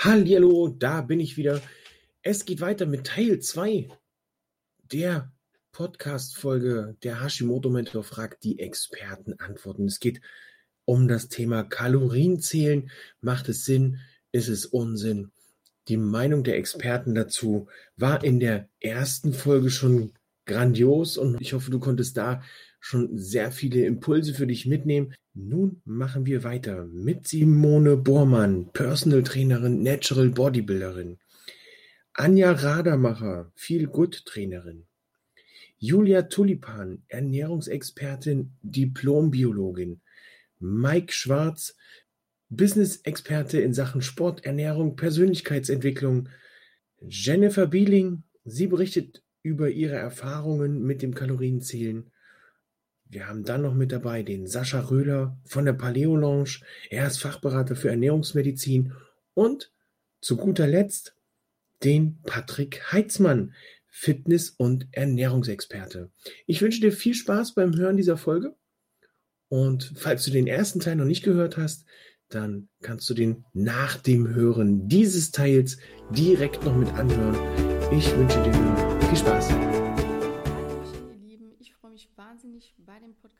Hallo, da bin ich wieder. Es geht weiter mit Teil 2 der Podcast-Folge der Hashimoto Mentor fragt die Experten antworten. Es geht um das Thema Kalorienzählen. Macht es Sinn? Ist es Unsinn? Die Meinung der Experten dazu war in der ersten Folge schon grandios und ich hoffe, du konntest da schon sehr viele Impulse für dich mitnehmen. Nun machen wir weiter mit Simone Bormann, Personal Trainerin, Natural Bodybuilderin. Anja Radermacher, Feel Good Trainerin. Julia Tulipan, Ernährungsexpertin, Diplombiologin. Mike Schwarz, Business-Experte in Sachen Sport, Ernährung, Persönlichkeitsentwicklung. Jennifer Bieling, sie berichtet über ihre Erfahrungen mit dem Kalorienzählen. Wir haben dann noch mit dabei den Sascha Röhler von der Paleo Lounge. Er ist Fachberater für Ernährungsmedizin. Und zu guter Letzt den Patrick Heitzmann, Fitness- und Ernährungsexperte. Ich wünsche dir viel Spaß beim Hören dieser Folge. Und falls du den ersten Teil noch nicht gehört hast, dann kannst du den nach dem Hören dieses Teils direkt noch mit anhören. Ich wünsche dir viel Spaß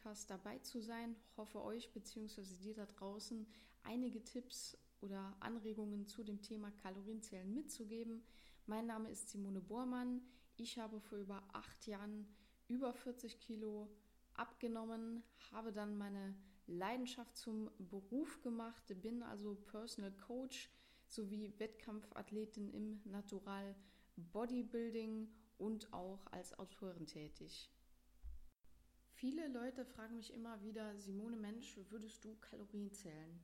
Podcast dabei zu sein. Hoffe euch bzw. dir da draußen einige Tipps oder Anregungen zu dem Thema Kalorienzählen mitzugeben. Mein Name ist Simone Bormann. Ich habe vor über acht Jahren über 40 Kilo abgenommen, habe dann meine Leidenschaft zum Beruf gemacht, bin also Personal Coach sowie Wettkampfathletin im Natural Bodybuilding und auch als Autorin tätig. Viele Leute fragen mich immer wieder, Simone Mensch, würdest du Kalorien zählen?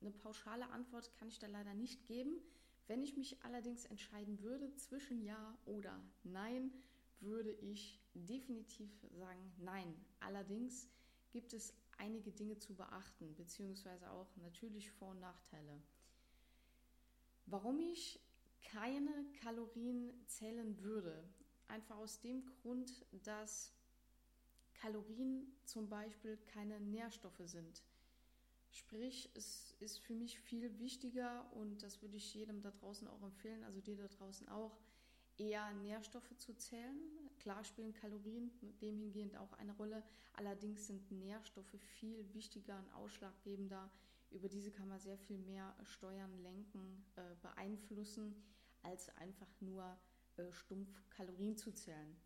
Eine pauschale Antwort kann ich da leider nicht geben. Wenn ich mich allerdings entscheiden würde zwischen Ja oder Nein, würde ich definitiv sagen Nein. Allerdings gibt es einige Dinge zu beachten, beziehungsweise auch natürlich Vor- und Nachteile. Warum ich keine Kalorien zählen würde? Einfach aus dem Grund, dass Kalorien zum Beispiel keine Nährstoffe sind. Sprich, es ist für mich viel wichtiger und das würde ich jedem da draußen auch empfehlen, also dir da draußen auch, eher Nährstoffe zu zählen. Klar spielen Kalorien dem hingehend auch eine Rolle, allerdings sind Nährstoffe viel wichtiger und ausschlaggebender. Über diese kann man sehr viel mehr steuern, lenken, äh, beeinflussen, als einfach nur äh, stumpf Kalorien zu zählen.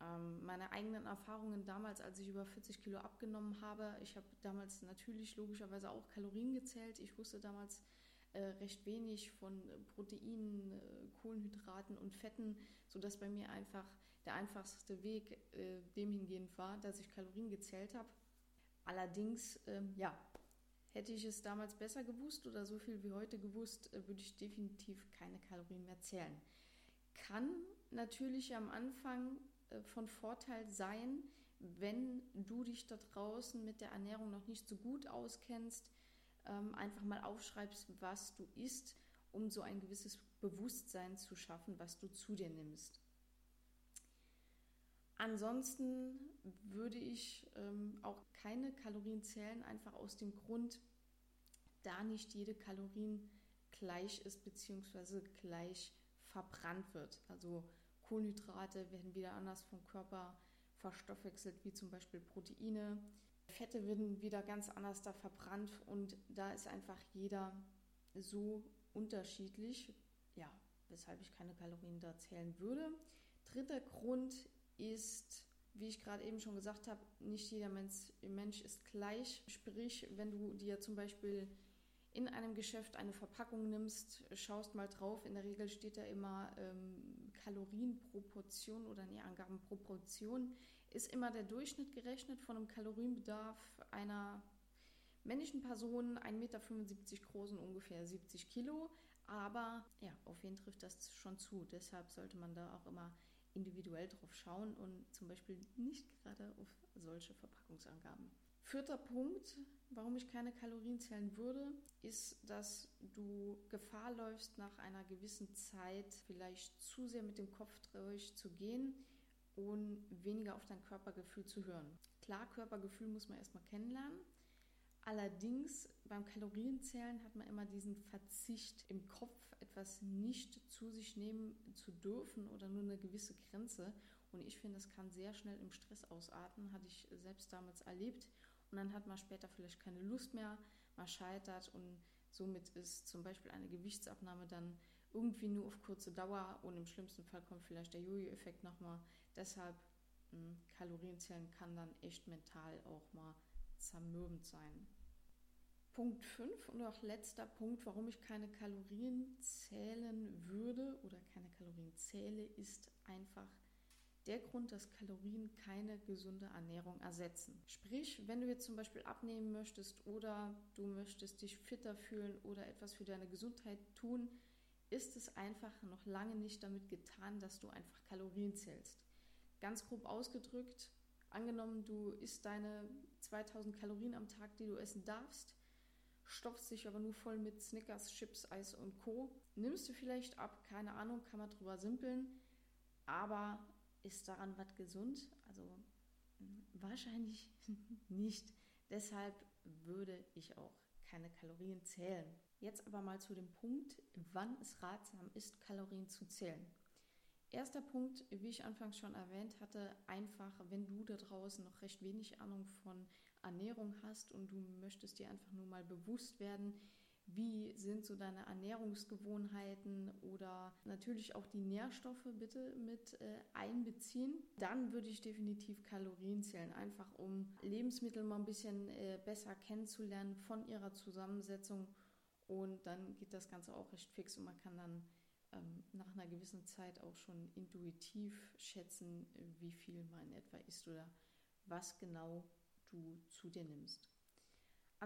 Ähm, meine eigenen Erfahrungen damals, als ich über 40 Kilo abgenommen habe, ich habe damals natürlich logischerweise auch Kalorien gezählt. Ich wusste damals äh, recht wenig von Proteinen, äh, Kohlenhydraten und Fetten, sodass bei mir einfach der einfachste Weg äh, dem hingehend war, dass ich Kalorien gezählt habe. Allerdings, ähm, ja, hätte ich es damals besser gewusst oder so viel wie heute gewusst, äh, würde ich definitiv keine Kalorien mehr zählen. Kann natürlich am Anfang äh, von Vorteil sein, wenn du dich da draußen mit der Ernährung noch nicht so gut auskennst, ähm, einfach mal aufschreibst, was du isst, um so ein gewisses Bewusstsein zu schaffen, was du zu dir nimmst. Ansonsten würde ich ähm, auch keine Kalorien zählen, einfach aus dem Grund, da nicht jede Kalorien gleich ist bzw. gleich verbrannt wird. Also Kohlenhydrate werden wieder anders vom Körper verstoffwechselt, wie zum Beispiel Proteine. Fette werden wieder ganz anders da verbrannt und da ist einfach jeder so unterschiedlich, ja, weshalb ich keine Kalorien da zählen würde. Dritter Grund ist, wie ich gerade eben schon gesagt habe, nicht jeder Mensch, Mensch ist gleich. Sprich, wenn du dir zum Beispiel in einem Geschäft eine Verpackung nimmst, schaust mal drauf. In der Regel steht da immer ähm, Kalorienproportion oder nee, Angabenproportion ist immer der Durchschnitt gerechnet von einem Kalorienbedarf einer männlichen Person, 1,75 Meter groß und ungefähr 70 Kilo. Aber ja, auf jeden trifft das schon zu. Deshalb sollte man da auch immer individuell drauf schauen und zum Beispiel nicht gerade auf solche Verpackungsangaben. Vierter Punkt, warum ich keine Kalorien zählen würde, ist, dass du Gefahr läufst, nach einer gewissen Zeit vielleicht zu sehr mit dem Kopf durchzugehen und weniger auf dein Körpergefühl zu hören. Klar, Körpergefühl muss man erstmal kennenlernen. Allerdings beim Kalorienzählen hat man immer diesen Verzicht im Kopf, etwas nicht zu sich nehmen zu dürfen oder nur eine gewisse Grenze. Und ich finde, das kann sehr schnell im Stress ausarten, hatte ich selbst damals erlebt. Und dann hat man später vielleicht keine Lust mehr, man scheitert und somit ist zum Beispiel eine Gewichtsabnahme dann irgendwie nur auf kurze Dauer und im schlimmsten Fall kommt vielleicht der Jojo-Effekt nochmal. Deshalb mh, hm, Kalorienzählen kann dann echt mental auch mal zermürbend sein. Punkt 5 und auch letzter Punkt, warum ich keine Kalorien zählen würde oder keine Kalorien zähle, ist einfach der Grund, dass Kalorien keine gesunde Ernährung ersetzen. Sprich, wenn du jetzt zum Beispiel abnehmen möchtest oder du möchtest dich fitter fühlen oder etwas für deine Gesundheit tun, ist es einfach noch lange nicht damit getan, dass du einfach Kalorien zählst. Ganz grob ausgedrückt, angenommen, du isst deine 2000 Kalorien am Tag, die du essen darfst, stopfst dich aber nur voll mit Snickers, Chips, Eis und Co. Nimmst du vielleicht ab, keine Ahnung, kann man drüber simpeln, aber ist daran was gesund? Also hm, wahrscheinlich nicht. Deshalb würde ich auch keine Kalorien zählen. Jetzt aber mal zu dem Punkt, wann es ratsam ist, Kalorien zu zählen. Erster Punkt, wie ich anfangs schon erwähnt hatte, einfach, wenn du da draußen noch recht wenig Ahnung von Ernährung hast und du möchtest dir einfach nur mal bewusst werden, wie sind so deine Ernährungsgewohnheiten oder natürlich auch die Nährstoffe bitte mit äh, einbeziehen. Dann würde ich definitiv Kalorien zählen, einfach um Lebensmittel mal ein bisschen äh, besser kennenzulernen von ihrer Zusammensetzung. Und dann geht das Ganze auch recht fix und man kann dann ähm, nach einer gewissen Zeit auch schon intuitiv schätzen, wie viel man etwa isst oder was genau du zu dir nimmst.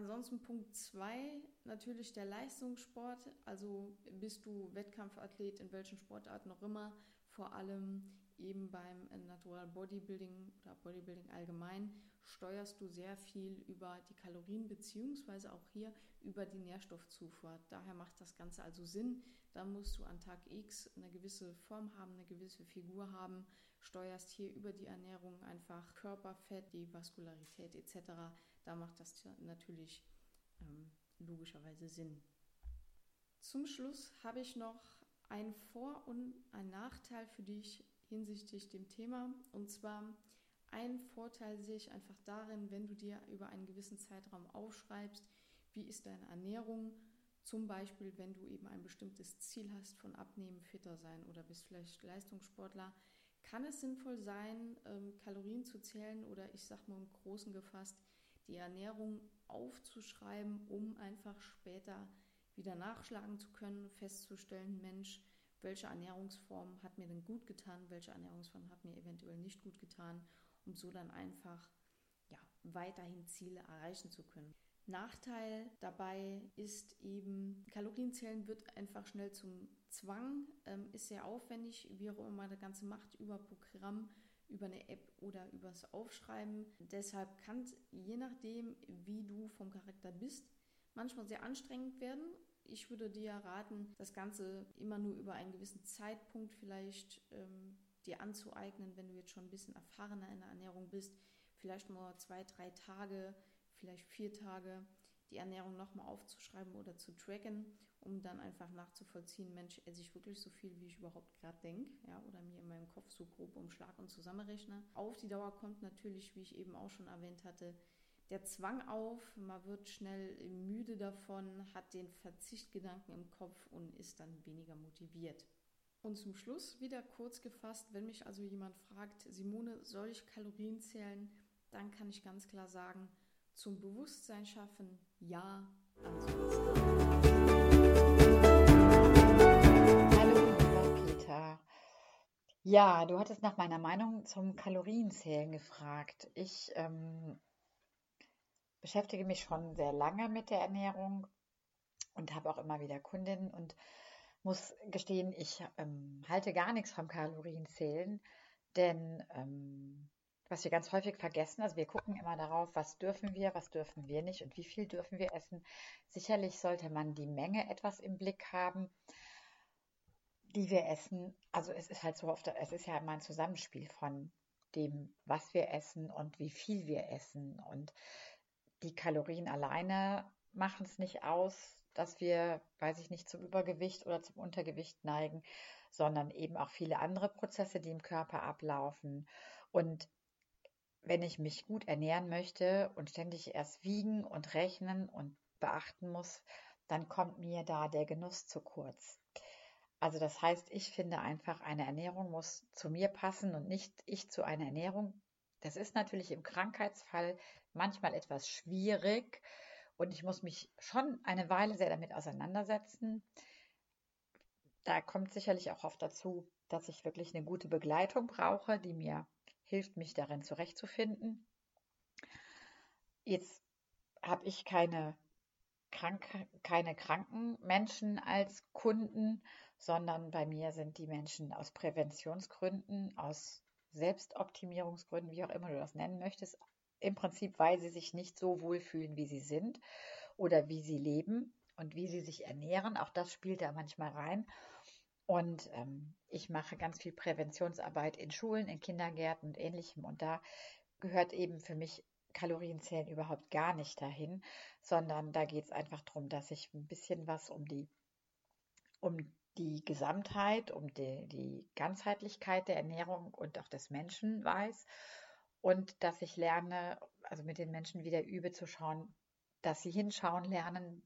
Ansonsten Punkt 2, natürlich der Leistungssport. Also bist du Wettkampfathlet in welchen Sportarten noch immer, vor allem eben beim Natural Bodybuilding oder Bodybuilding allgemein, steuerst du sehr viel über die Kalorien beziehungsweise auch hier über die Nährstoffzufuhr. Daher macht das Ganze also Sinn. Da musst du an Tag X eine gewisse Form haben, eine gewisse Figur haben, steuerst hier über die Ernährung einfach Körperfett, die Vaskularität etc. Da macht das natürlich ähm, logischerweise Sinn. Zum Schluss habe ich noch einen Vor- und einen Nachteil für dich hinsichtlich dem Thema. Und zwar ein Vorteil sehe ich einfach darin, wenn du dir über einen gewissen Zeitraum aufschreibst, wie ist deine Ernährung, zum Beispiel wenn du eben ein bestimmtes Ziel hast von Abnehmen, fitter sein oder bist vielleicht Leistungssportler, kann es sinnvoll sein, ähm, Kalorien zu zählen oder ich sage mal im Großen gefasst, die Ernährung aufzuschreiben, um einfach später wieder nachschlagen zu können, festzustellen, Mensch, welche Ernährungsform hat mir denn gut getan, welche Ernährungsform hat mir eventuell nicht gut getan, um so dann einfach ja, weiterhin Ziele erreichen zu können. Nachteil dabei ist eben, Kalorienzählen wird einfach schnell zum Zwang, ähm, ist sehr aufwendig, wie auch immer man das Ganze macht, über Programm, über eine App oder übers Aufschreiben. Deshalb kann es, je nachdem, wie du vom Charakter bist, manchmal sehr anstrengend werden. Ich würde dir raten, das Ganze immer nur über einen gewissen Zeitpunkt vielleicht ähm, dir anzueignen, wenn du jetzt schon ein bisschen erfahrener in der Ernährung bist. Vielleicht nur zwei, drei Tage vielleicht vier Tage die Ernährung nochmal aufzuschreiben oder zu tracken, um dann einfach nachzuvollziehen, Mensch, esse ich wirklich so viel, wie ich überhaupt gerade denke, ja, oder mir in meinem Kopf so grob umschlag und zusammenrechne. Auf die Dauer kommt natürlich, wie ich eben auch schon erwähnt hatte, der Zwang auf, man wird schnell müde davon, hat den Verzichtgedanken im Kopf und ist dann weniger motiviert. Und zum Schluss wieder kurz gefasst, wenn mich also jemand fragt, Simone, soll ich Kalorien zählen, dann kann ich ganz klar sagen, zum Bewusstsein schaffen, ja, ansonsten. Peter. Ja, du hattest nach meiner Meinung zum Kalorienzählen gefragt. Ich ähm, beschäftige mich schon sehr lange mit der Ernährung und habe auch immer wieder Kundinnen und muss gestehen, ich ähm, halte gar nichts vom Kalorienzählen, denn ähm, was wir ganz häufig vergessen, also wir gucken immer darauf, was dürfen wir, was dürfen wir nicht und wie viel dürfen wir essen. Sicherlich sollte man die Menge etwas im Blick haben die wir essen, also es ist halt so oft, es ist ja immer ein Zusammenspiel von dem, was wir essen und wie viel wir essen. Und die Kalorien alleine machen es nicht aus, dass wir, weiß ich nicht, zum Übergewicht oder zum Untergewicht neigen, sondern eben auch viele andere Prozesse, die im Körper ablaufen. Und wenn ich mich gut ernähren möchte und ständig erst wiegen und rechnen und beachten muss, dann kommt mir da der Genuss zu kurz. Also das heißt, ich finde einfach, eine Ernährung muss zu mir passen und nicht ich zu einer Ernährung. Das ist natürlich im Krankheitsfall manchmal etwas schwierig und ich muss mich schon eine Weile sehr damit auseinandersetzen. Da kommt sicherlich auch oft dazu, dass ich wirklich eine gute Begleitung brauche, die mir hilft, mich darin zurechtzufinden. Jetzt habe ich keine, krank, keine kranken Menschen als Kunden sondern bei mir sind die Menschen aus Präventionsgründen, aus Selbstoptimierungsgründen, wie auch immer du das nennen möchtest, im Prinzip, weil sie sich nicht so wohlfühlen, wie sie sind oder wie sie leben und wie sie sich ernähren. Auch das spielt da manchmal rein. Und ähm, ich mache ganz viel Präventionsarbeit in Schulen, in Kindergärten und ähnlichem. Und da gehört eben für mich Kalorienzählen überhaupt gar nicht dahin, sondern da geht es einfach darum, dass ich ein bisschen was um die, um die Gesamtheit, um die, die Ganzheitlichkeit der Ernährung und auch des Menschen weiß und dass ich lerne, also mit den Menschen wieder übe zu schauen, dass sie hinschauen lernen,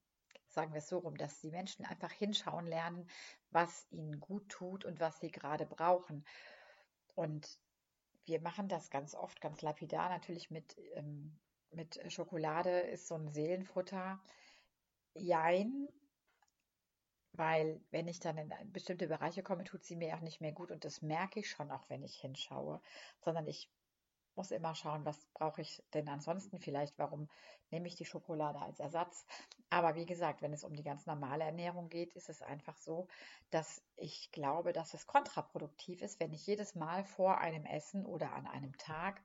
sagen wir es so rum, dass die Menschen einfach hinschauen lernen, was ihnen gut tut und was sie gerade brauchen. Und wir machen das ganz oft, ganz lapidar, natürlich mit, ähm, mit Schokolade ist so ein Seelenfutter. Jein, weil wenn ich dann in bestimmte Bereiche komme, tut sie mir auch nicht mehr gut und das merke ich schon auch, wenn ich hinschaue, sondern ich muss immer schauen, was brauche ich denn ansonsten vielleicht, warum nehme ich die Schokolade als Ersatz. Aber wie gesagt, wenn es um die ganz normale Ernährung geht, ist es einfach so, dass ich glaube, dass es kontraproduktiv ist, wenn ich jedes Mal vor einem Essen oder an einem Tag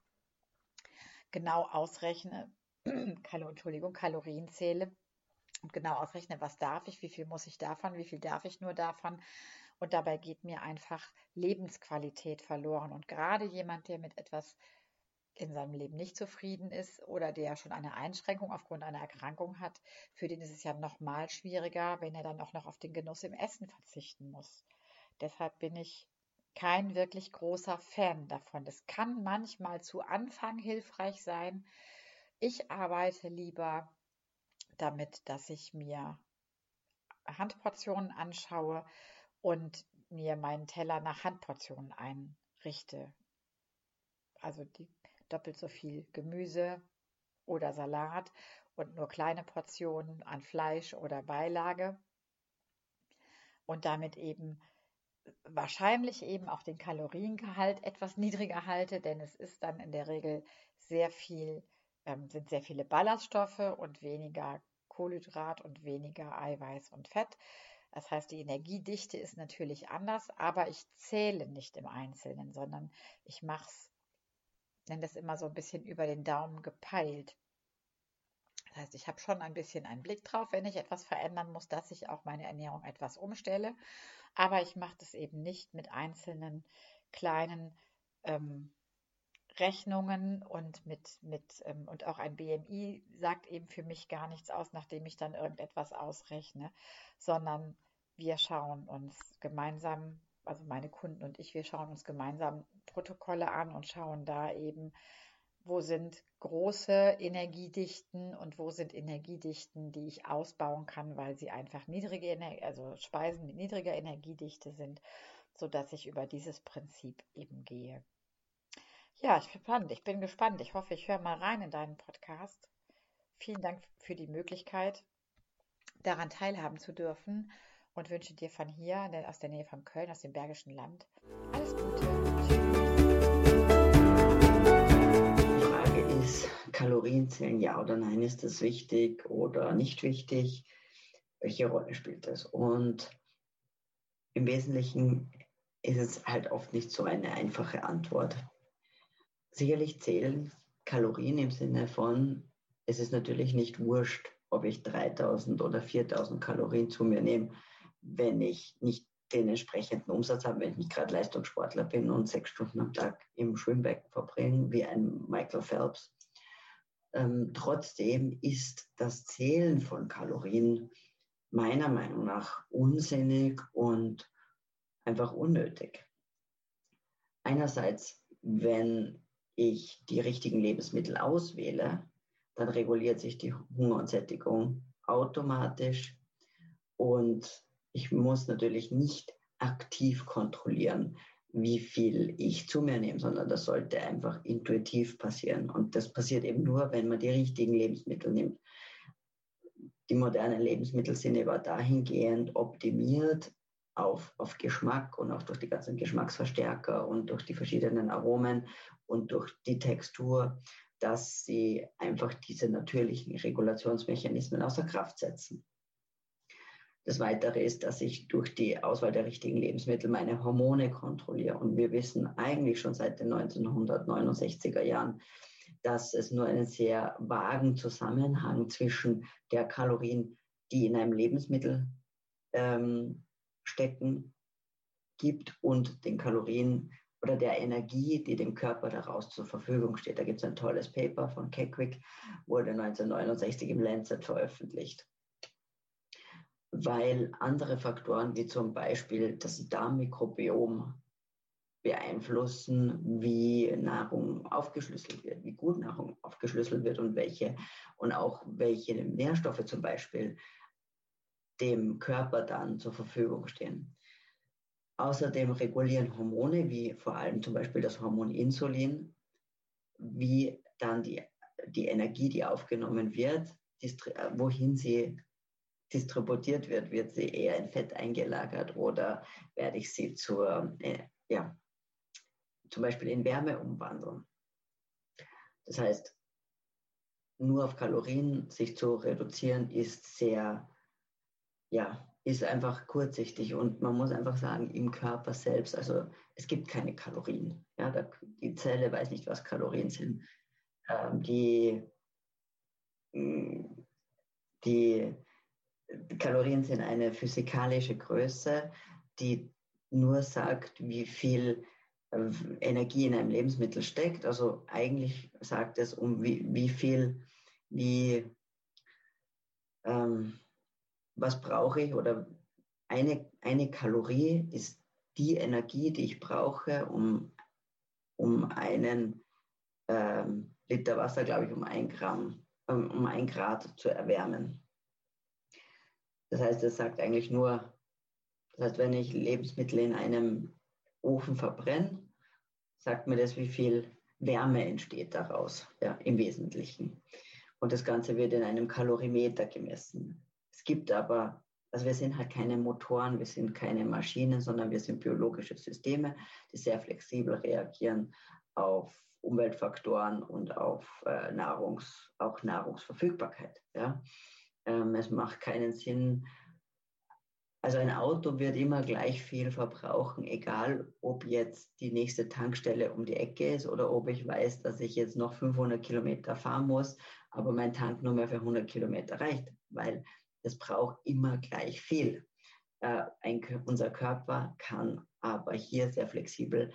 genau ausrechne, Entschuldigung, Kalorien zähle und genau ausrechne, was darf ich, wie viel muss ich davon, wie viel darf ich nur davon. Und dabei geht mir einfach Lebensqualität verloren. Und gerade jemand, der mit etwas in seinem Leben nicht zufrieden ist oder der schon eine Einschränkung aufgrund einer Erkrankung hat, für den ist es ja noch mal schwieriger, wenn er dann auch noch auf den Genuss im Essen verzichten muss. Deshalb bin ich kein wirklich großer Fan davon. Das kann manchmal zu Anfang hilfreich sein. Ich arbeite lieber damit, dass ich mir Handportionen anschaue und mir meinen Teller nach Handportionen einrichte. Also die doppelt so viel Gemüse oder Salat und nur kleine Portionen an Fleisch oder Beilage und damit eben wahrscheinlich eben auch den Kaloriengehalt etwas niedriger halte, denn es ist dann in der Regel sehr viel, ähm, sind sehr viele Ballaststoffe und weniger Kohlenhydrat und weniger Eiweiß und Fett. Das heißt, die Energiedichte ist natürlich anders, aber ich zähle nicht im Einzelnen, sondern ich mache es, nenne das immer so ein bisschen über den Daumen gepeilt. Das heißt, ich habe schon ein bisschen einen Blick drauf, wenn ich etwas verändern muss, dass ich auch meine Ernährung etwas umstelle. Aber ich mache das eben nicht mit einzelnen kleinen ähm, Rechnungen und mit, mit ähm, und auch ein BMI sagt eben für mich gar nichts aus, nachdem ich dann irgendetwas ausrechne, sondern wir schauen uns gemeinsam, also meine Kunden und ich, wir schauen uns gemeinsam Protokolle an und schauen da eben, wo sind große Energiedichten und wo sind Energiedichten, die ich ausbauen kann, weil sie einfach niedrige Energie, also Speisen mit niedriger Energiedichte sind, so dass ich über dieses Prinzip eben gehe. Ja, ich bin gespannt. Ich bin gespannt. Ich hoffe, ich höre mal rein in deinen Podcast. Vielen Dank für die Möglichkeit, daran teilhaben zu dürfen und wünsche dir von hier, aus der Nähe von Köln, aus dem Bergischen Land, alles Gute. Die Frage ist, Kalorien zählen, ja oder nein, ist das wichtig oder nicht wichtig? Welche Rolle spielt das? Und im Wesentlichen ist es halt oft nicht so eine einfache Antwort. Sicherlich zählen Kalorien im Sinne von, es ist natürlich nicht wurscht, ob ich 3000 oder 4000 Kalorien zu mir nehme wenn ich nicht den entsprechenden Umsatz habe, wenn ich nicht gerade Leistungssportler bin und sechs Stunden am Tag im Schwimmbecken verbringe, wie ein Michael Phelps. Ähm, trotzdem ist das Zählen von Kalorien meiner Meinung nach unsinnig und einfach unnötig. Einerseits, wenn ich die richtigen Lebensmittel auswähle, dann reguliert sich die Hunger und Sättigung automatisch und ich muss natürlich nicht aktiv kontrollieren, wie viel ich zu mir nehme, sondern das sollte einfach intuitiv passieren. Und das passiert eben nur, wenn man die richtigen Lebensmittel nimmt. Die modernen Lebensmittel sind aber dahingehend optimiert auf, auf Geschmack und auch durch die ganzen Geschmacksverstärker und durch die verschiedenen Aromen und durch die Textur, dass sie einfach diese natürlichen Regulationsmechanismen außer Kraft setzen. Das Weitere ist, dass ich durch die Auswahl der richtigen Lebensmittel meine Hormone kontrolliere. Und wir wissen eigentlich schon seit den 1969er Jahren, dass es nur einen sehr vagen Zusammenhang zwischen der Kalorien, die in einem Lebensmittel ähm, stecken, gibt und den Kalorien oder der Energie, die dem Körper daraus zur Verfügung steht. Da gibt es ein tolles Paper von Keckwick, wurde 1969 im Lancet veröffentlicht weil andere Faktoren wie zum Beispiel das Darmmikrobiom beeinflussen, wie Nahrung aufgeschlüsselt wird, wie gut Nahrung aufgeschlüsselt wird und welche und auch welche Nährstoffe zum Beispiel dem Körper dann zur Verfügung stehen. Außerdem regulieren Hormone, wie vor allem zum Beispiel das Hormon Insulin, wie dann die, die Energie, die aufgenommen wird, wohin sie distributiert wird, wird sie eher in Fett eingelagert oder werde ich sie zur, äh, ja, zum Beispiel in Wärme umwandeln. Das heißt, nur auf Kalorien sich zu reduzieren, ist sehr, ja, ist einfach kurzsichtig und man muss einfach sagen, im Körper selbst, also es gibt keine Kalorien. Ja, da, die Zelle weiß nicht, was Kalorien sind. Ähm, die, mm, die Kalorien sind eine physikalische Größe, die nur sagt, wie viel äh, Energie in einem Lebensmittel steckt. Also eigentlich sagt es um wie, wie viel, wie, ähm, was brauche ich oder eine, eine Kalorie ist die Energie, die ich brauche, um, um einen ähm, Liter Wasser, glaube ich, um ein Gramm, um, um ein Grad zu erwärmen. Das heißt, es sagt eigentlich nur, das heißt, wenn ich Lebensmittel in einem Ofen verbrenne, sagt mir das, wie viel Wärme entsteht daraus, ja, im Wesentlichen. Und das Ganze wird in einem Kalorimeter gemessen. Es gibt aber, also wir sind halt keine Motoren, wir sind keine Maschinen, sondern wir sind biologische Systeme, die sehr flexibel reagieren auf Umweltfaktoren und auf äh, Nahrungs, auch Nahrungsverfügbarkeit. Ja. Ähm, es macht keinen Sinn. Also ein Auto wird immer gleich viel verbrauchen, egal ob jetzt die nächste Tankstelle um die Ecke ist oder ob ich weiß, dass ich jetzt noch 500 Kilometer fahren muss, aber mein Tank nur mehr für 100 Kilometer reicht, weil es braucht immer gleich viel. Äh, ein, unser Körper kann aber hier sehr flexibel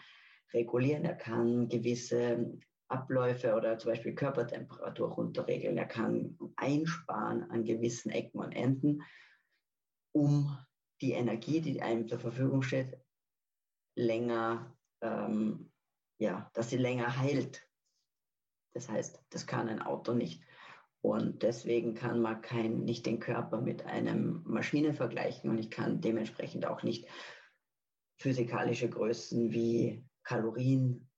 regulieren. Er kann gewisse Abläufe oder zum Beispiel Körpertemperatur runterregeln. Er kann einsparen an gewissen Ecken und Enden, um die Energie, die einem zur Verfügung steht, länger, ähm, ja, dass sie länger heilt. Das heißt, das kann ein Auto nicht. Und deswegen kann man kein, nicht den Körper mit einem Maschine vergleichen und ich kann dementsprechend auch nicht physikalische Größen wie Kalorien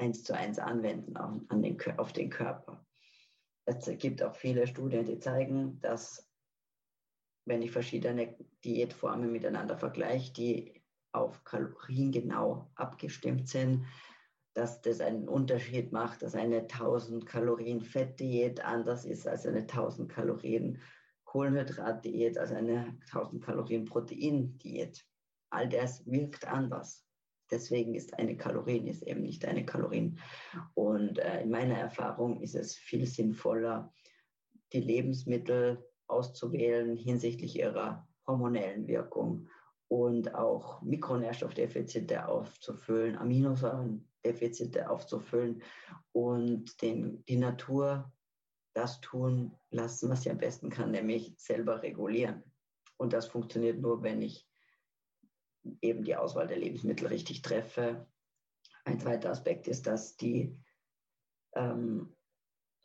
eins zu eins anwenden an den, auf den Körper. Es gibt auch viele Studien, die zeigen, dass wenn ich verschiedene Diätformen miteinander vergleiche, die auf Kalorien genau abgestimmt sind, dass das einen Unterschied macht, dass eine 1000 Kalorien Fettdiät anders ist als eine 1000 Kalorien Kohlenhydratdiät, als eine 1000 Kalorien Proteindiät. All das wirkt anders. Deswegen ist eine Kalorien ist eben nicht eine Kalorien. Und äh, in meiner Erfahrung ist es viel sinnvoller, die Lebensmittel auszuwählen hinsichtlich ihrer hormonellen Wirkung und auch Mikronährstoffdefizite aufzufüllen, Aminosäurendefizite aufzufüllen und den, die Natur das tun lassen, was sie am besten kann, nämlich selber regulieren. Und das funktioniert nur, wenn ich eben die Auswahl der Lebensmittel richtig treffe. Ein zweiter Aspekt ist, dass die ähm,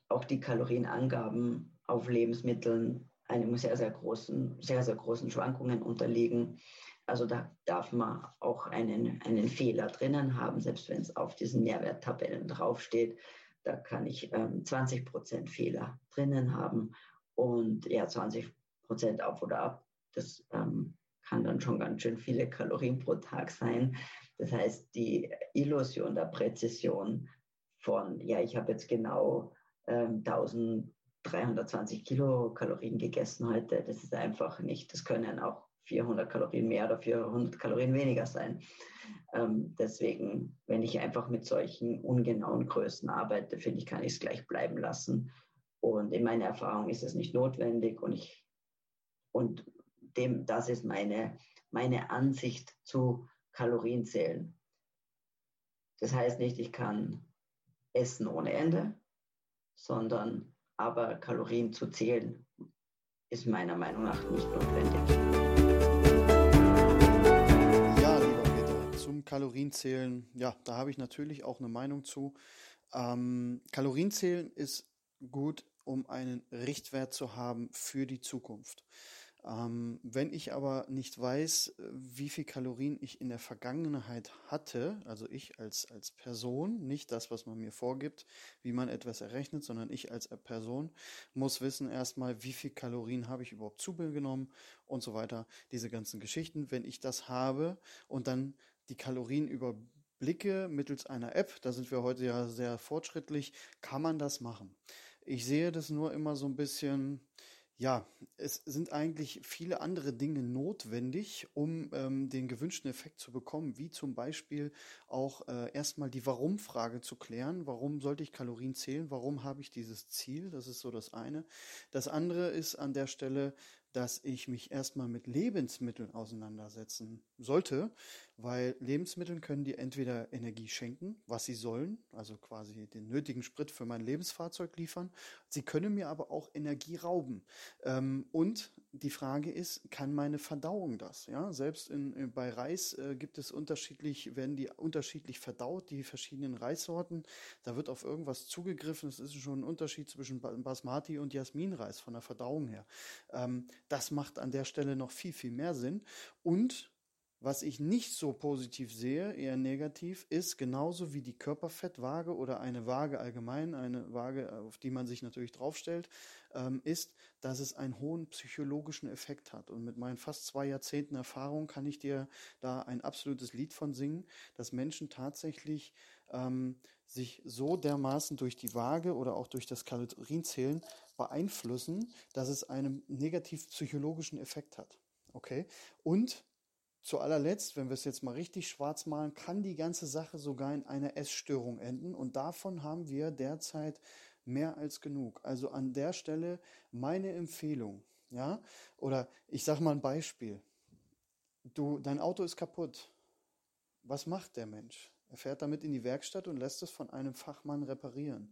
auch die Kalorienangaben auf Lebensmitteln einem sehr, sehr großen, sehr, sehr großen Schwankungen unterliegen. Also da darf man auch einen, einen Fehler drinnen haben, selbst wenn es auf diesen Nährwerttabellen draufsteht. Da kann ich ähm, 20 Prozent Fehler drinnen haben und ja, 20 Prozent auf oder ab. Das ähm, kann dann schon ganz schön viele Kalorien pro Tag sein. Das heißt, die Illusion der Präzision von, ja, ich habe jetzt genau ähm, 1320 Kilokalorien gegessen heute, das ist einfach nicht, das können auch 400 Kalorien mehr oder 400 Kalorien weniger sein. Ähm, deswegen, wenn ich einfach mit solchen ungenauen Größen arbeite, finde ich, kann ich es gleich bleiben lassen. Und in meiner Erfahrung ist es nicht notwendig und ich und dem, das ist meine, meine Ansicht zu Kalorienzählen. Das heißt nicht, ich kann essen ohne Ende, sondern aber Kalorien zu zählen ist meiner Meinung nach nicht notwendig. zum Kalorienzählen, ja, da habe ich natürlich auch eine Meinung zu. Ähm, Kalorienzählen ist gut, um einen Richtwert zu haben für die Zukunft. Ähm, wenn ich aber nicht weiß, wie viel Kalorien ich in der Vergangenheit hatte, also ich als, als Person, nicht das, was man mir vorgibt, wie man etwas errechnet, sondern ich als Person muss wissen erstmal, wie viel Kalorien habe ich überhaupt zu mir genommen und so weiter, diese ganzen Geschichten. Wenn ich das habe und dann die Kalorien überblicke mittels einer App, da sind wir heute ja sehr fortschrittlich, kann man das machen. Ich sehe das nur immer so ein bisschen, ja, es sind eigentlich viele andere Dinge notwendig, um ähm, den gewünschten Effekt zu bekommen, wie zum Beispiel auch äh, erstmal die Warum-Frage zu klären. Warum sollte ich Kalorien zählen? Warum habe ich dieses Ziel? Das ist so das eine. Das andere ist an der Stelle, dass ich mich erstmal mit Lebensmitteln auseinandersetzen sollte, weil Lebensmittel können dir entweder Energie schenken, was sie sollen, also quasi den nötigen Sprit für mein Lebensfahrzeug liefern. Sie können mir aber auch Energie rauben. Ähm, und die Frage ist, kann meine Verdauung das? Ja, selbst in, bei Reis äh, gibt es unterschiedlich, werden die unterschiedlich verdaut, die verschiedenen Reissorten. Da wird auf irgendwas zugegriffen. Es ist schon ein Unterschied zwischen Basmati und Jasminreis von der Verdauung her. Ähm, das macht an der Stelle noch viel, viel mehr Sinn. Und was ich nicht so positiv sehe, eher negativ, ist genauso wie die Körperfettwaage oder eine Waage allgemein, eine Waage, auf die man sich natürlich draufstellt, ähm, ist, dass es einen hohen psychologischen Effekt hat. Und mit meinen fast zwei Jahrzehnten Erfahrung kann ich dir da ein absolutes Lied von singen, dass Menschen tatsächlich ähm, sich so dermaßen durch die Waage oder auch durch das Kalorienzählen beeinflussen, dass es einen negativ psychologischen Effekt hat. Okay? Und zu allerletzt, wenn wir es jetzt mal richtig schwarz malen, kann die ganze Sache sogar in einer Essstörung enden. Und davon haben wir derzeit mehr als genug. Also an der Stelle meine Empfehlung, ja, oder ich sage mal ein Beispiel. Du, dein Auto ist kaputt. Was macht der Mensch? Er fährt damit in die Werkstatt und lässt es von einem Fachmann reparieren.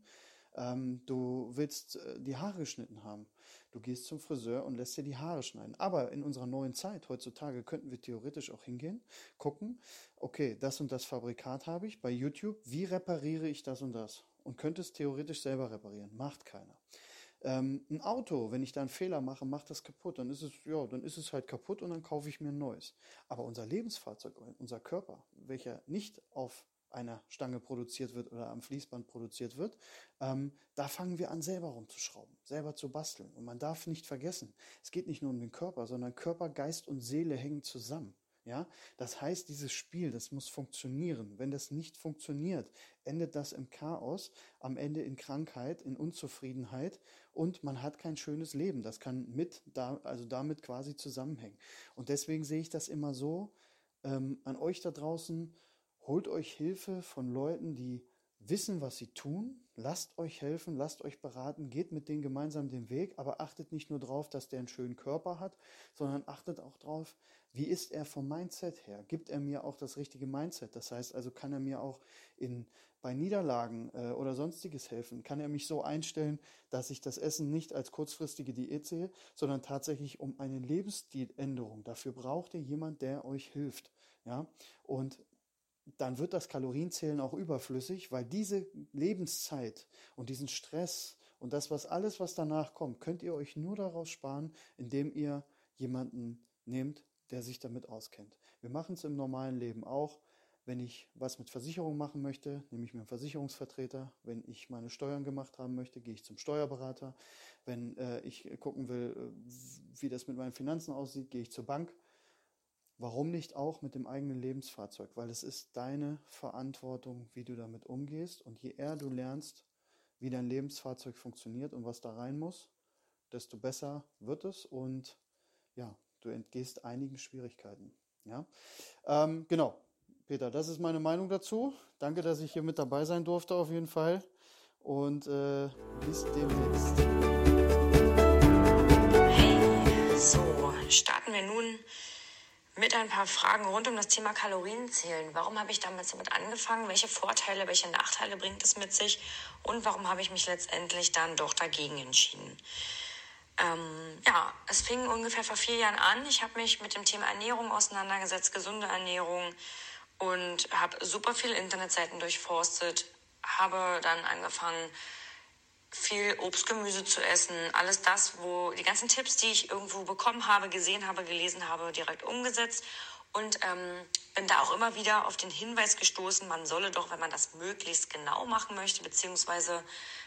Ähm, du willst äh, die Haare geschnitten haben. Du gehst zum Friseur und lässt dir die Haare schneiden. Aber in unserer neuen Zeit heutzutage könnten wir theoretisch auch hingehen, gucken, okay, das und das Fabrikat habe ich bei YouTube, wie repariere ich das und das? Und könnte es theoretisch selber reparieren. Macht keiner. Ähm, ein Auto, wenn ich da einen Fehler mache, macht das kaputt, dann ist es, ja, dann ist es halt kaputt und dann kaufe ich mir ein neues. Aber unser Lebensfahrzeug, unser Körper, welcher nicht auf einer Stange produziert wird oder am Fließband produziert wird, ähm, da fangen wir an, selber rumzuschrauben, selber zu basteln. Und man darf nicht vergessen, es geht nicht nur um den Körper, sondern Körper, Geist und Seele hängen zusammen. Ja, das heißt, dieses Spiel, das muss funktionieren. Wenn das nicht funktioniert, endet das im Chaos, am Ende in Krankheit, in Unzufriedenheit und man hat kein schönes Leben. Das kann mit da, also damit quasi zusammenhängen. Und deswegen sehe ich das immer so, ähm, an euch da draußen, holt euch Hilfe von Leuten, die wissen, was sie tun. Lasst euch helfen, lasst euch beraten, geht mit denen gemeinsam den Weg, aber achtet nicht nur darauf, dass der einen schönen Körper hat, sondern achtet auch darauf, wie ist er vom Mindset her? Gibt er mir auch das richtige Mindset? Das heißt also, kann er mir auch in, bei Niederlagen äh, oder sonstiges helfen? Kann er mich so einstellen, dass ich das Essen nicht als kurzfristige Diät sehe, sondern tatsächlich um eine Lebensstiländerung? Dafür braucht ihr jemand, der euch hilft. Ja, und dann wird das Kalorienzählen auch überflüssig, weil diese Lebenszeit und diesen Stress und das, was alles, was danach kommt, könnt ihr euch nur daraus sparen, indem ihr jemanden nehmt, der sich damit auskennt. Wir machen es im normalen Leben auch. Wenn ich was mit Versicherung machen möchte, nehme ich mir einen Versicherungsvertreter. Wenn ich meine Steuern gemacht haben möchte, gehe ich zum Steuerberater. Wenn äh, ich gucken will, äh, wie das mit meinen Finanzen aussieht, gehe ich zur Bank. Warum nicht auch mit dem eigenen Lebensfahrzeug? Weil es ist deine Verantwortung, wie du damit umgehst. Und je eher du lernst, wie dein Lebensfahrzeug funktioniert und was da rein muss, desto besser wird es und ja, du entgehst einigen Schwierigkeiten. Ja, ähm, genau. Peter, das ist meine Meinung dazu. Danke, dass ich hier mit dabei sein durfte, auf jeden Fall. Und äh, bis demnächst. Hey, so starten wir nun mit ein paar Fragen rund um das Thema Kalorienzählen. Warum habe ich damals damit angefangen? Welche Vorteile, welche Nachteile bringt es mit sich? Und warum habe ich mich letztendlich dann doch dagegen entschieden? Ähm, ja, es fing ungefähr vor vier Jahren an. Ich habe mich mit dem Thema Ernährung auseinandergesetzt, gesunde Ernährung und habe super viele Internetseiten durchforstet, habe dann angefangen, viel Obst, Gemüse zu essen, alles das, wo die ganzen Tipps, die ich irgendwo bekommen habe, gesehen habe, gelesen habe, direkt umgesetzt und ähm, bin da auch immer wieder auf den Hinweis gestoßen, man solle doch, wenn man das möglichst genau machen möchte, beziehungsweise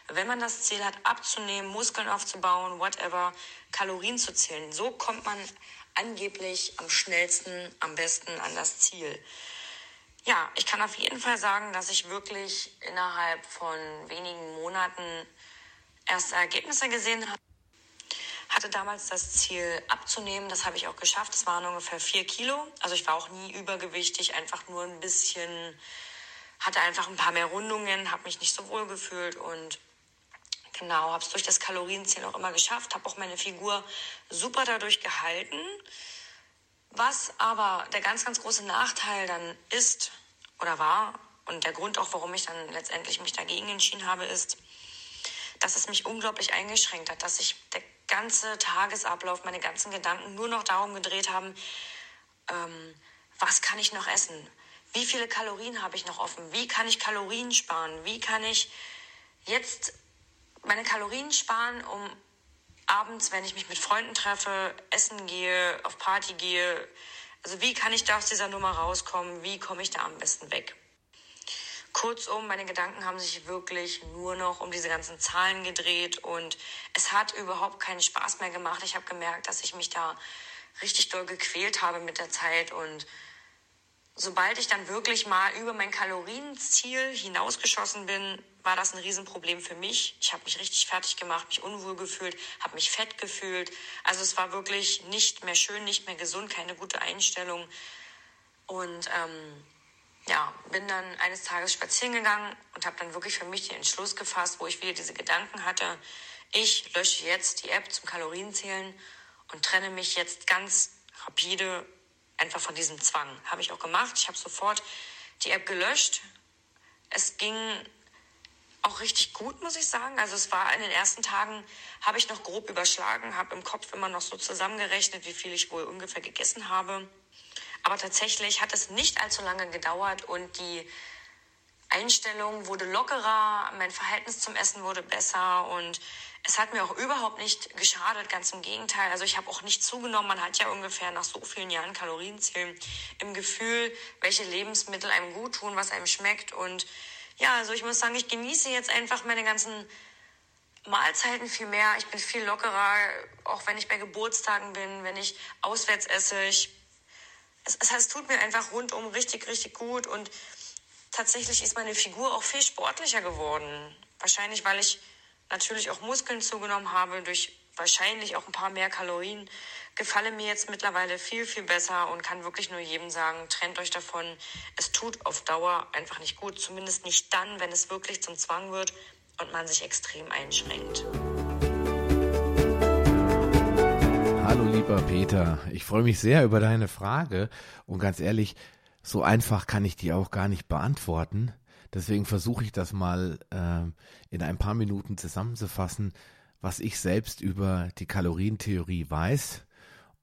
wenn man das Ziel hat, abzunehmen, Muskeln aufzubauen, whatever, Kalorien zu zählen. So kommt man angeblich am schnellsten, am besten an das Ziel. Ja, ich kann auf jeden Fall sagen, dass ich wirklich innerhalb von wenigen Monaten erste Ergebnisse gesehen habe. Hatte damals das Ziel abzunehmen, das habe ich auch geschafft. Es waren ungefähr vier Kilo. Also ich war auch nie übergewichtig, einfach nur ein bisschen, hatte einfach ein paar mehr Rundungen, habe mich nicht so wohl gefühlt und genau, habe es durch das Kalorienzählen auch immer geschafft, habe auch meine Figur super dadurch gehalten. Was aber der ganz, ganz große Nachteil dann ist oder war und der Grund auch, warum ich dann letztendlich mich dagegen entschieden habe, ist, dass es mich unglaublich eingeschränkt hat, dass sich der ganze Tagesablauf, meine ganzen Gedanken nur noch darum gedreht haben, ähm, was kann ich noch essen? Wie viele Kalorien habe ich noch offen? Wie kann ich Kalorien sparen? Wie kann ich jetzt meine Kalorien sparen, um abends, wenn ich mich mit Freunden treffe, essen gehe, auf Party gehe? Also wie kann ich da aus dieser Nummer rauskommen? Wie komme ich da am besten weg? Kurzum, meine Gedanken haben sich wirklich nur noch um diese ganzen Zahlen gedreht und es hat überhaupt keinen Spaß mehr gemacht. Ich habe gemerkt, dass ich mich da richtig doll gequält habe mit der Zeit und sobald ich dann wirklich mal über mein Kalorienziel hinausgeschossen bin, war das ein Riesenproblem für mich. Ich habe mich richtig fertig gemacht, mich unwohl gefühlt, habe mich fett gefühlt. Also es war wirklich nicht mehr schön, nicht mehr gesund, keine gute Einstellung. Und ähm, ja, bin dann eines Tages spazieren gegangen und habe dann wirklich für mich den Entschluss gefasst, wo ich wieder diese Gedanken hatte. Ich lösche jetzt die App zum Kalorienzählen und trenne mich jetzt ganz rapide einfach von diesem Zwang. Habe ich auch gemacht. Ich habe sofort die App gelöscht. Es ging auch richtig gut, muss ich sagen. Also es war in den ersten Tagen, habe ich noch grob überschlagen, habe im Kopf immer noch so zusammengerechnet, wie viel ich wohl ungefähr gegessen habe. Aber tatsächlich hat es nicht allzu lange gedauert und die Einstellung wurde lockerer, mein Verhältnis zum Essen wurde besser und es hat mir auch überhaupt nicht geschadet, ganz im Gegenteil. Also ich habe auch nicht zugenommen. Man hat ja ungefähr nach so vielen Jahren Kalorienzählen im Gefühl, welche Lebensmittel einem gut tun, was einem schmeckt. Und ja, also ich muss sagen, ich genieße jetzt einfach meine ganzen Mahlzeiten viel mehr. Ich bin viel lockerer, auch wenn ich bei Geburtstagen bin, wenn ich auswärts esse. Ich es, es, es tut mir einfach rundum richtig, richtig gut und tatsächlich ist meine Figur auch viel sportlicher geworden. Wahrscheinlich, weil ich natürlich auch Muskeln zugenommen habe, durch wahrscheinlich auch ein paar mehr Kalorien, gefalle mir jetzt mittlerweile viel, viel besser und kann wirklich nur jedem sagen, trennt euch davon. Es tut auf Dauer einfach nicht gut, zumindest nicht dann, wenn es wirklich zum Zwang wird und man sich extrem einschränkt. Lieber Peter, ich freue mich sehr über deine Frage und ganz ehrlich, so einfach kann ich die auch gar nicht beantworten. Deswegen versuche ich das mal äh, in ein paar Minuten zusammenzufassen, was ich selbst über die Kalorientheorie weiß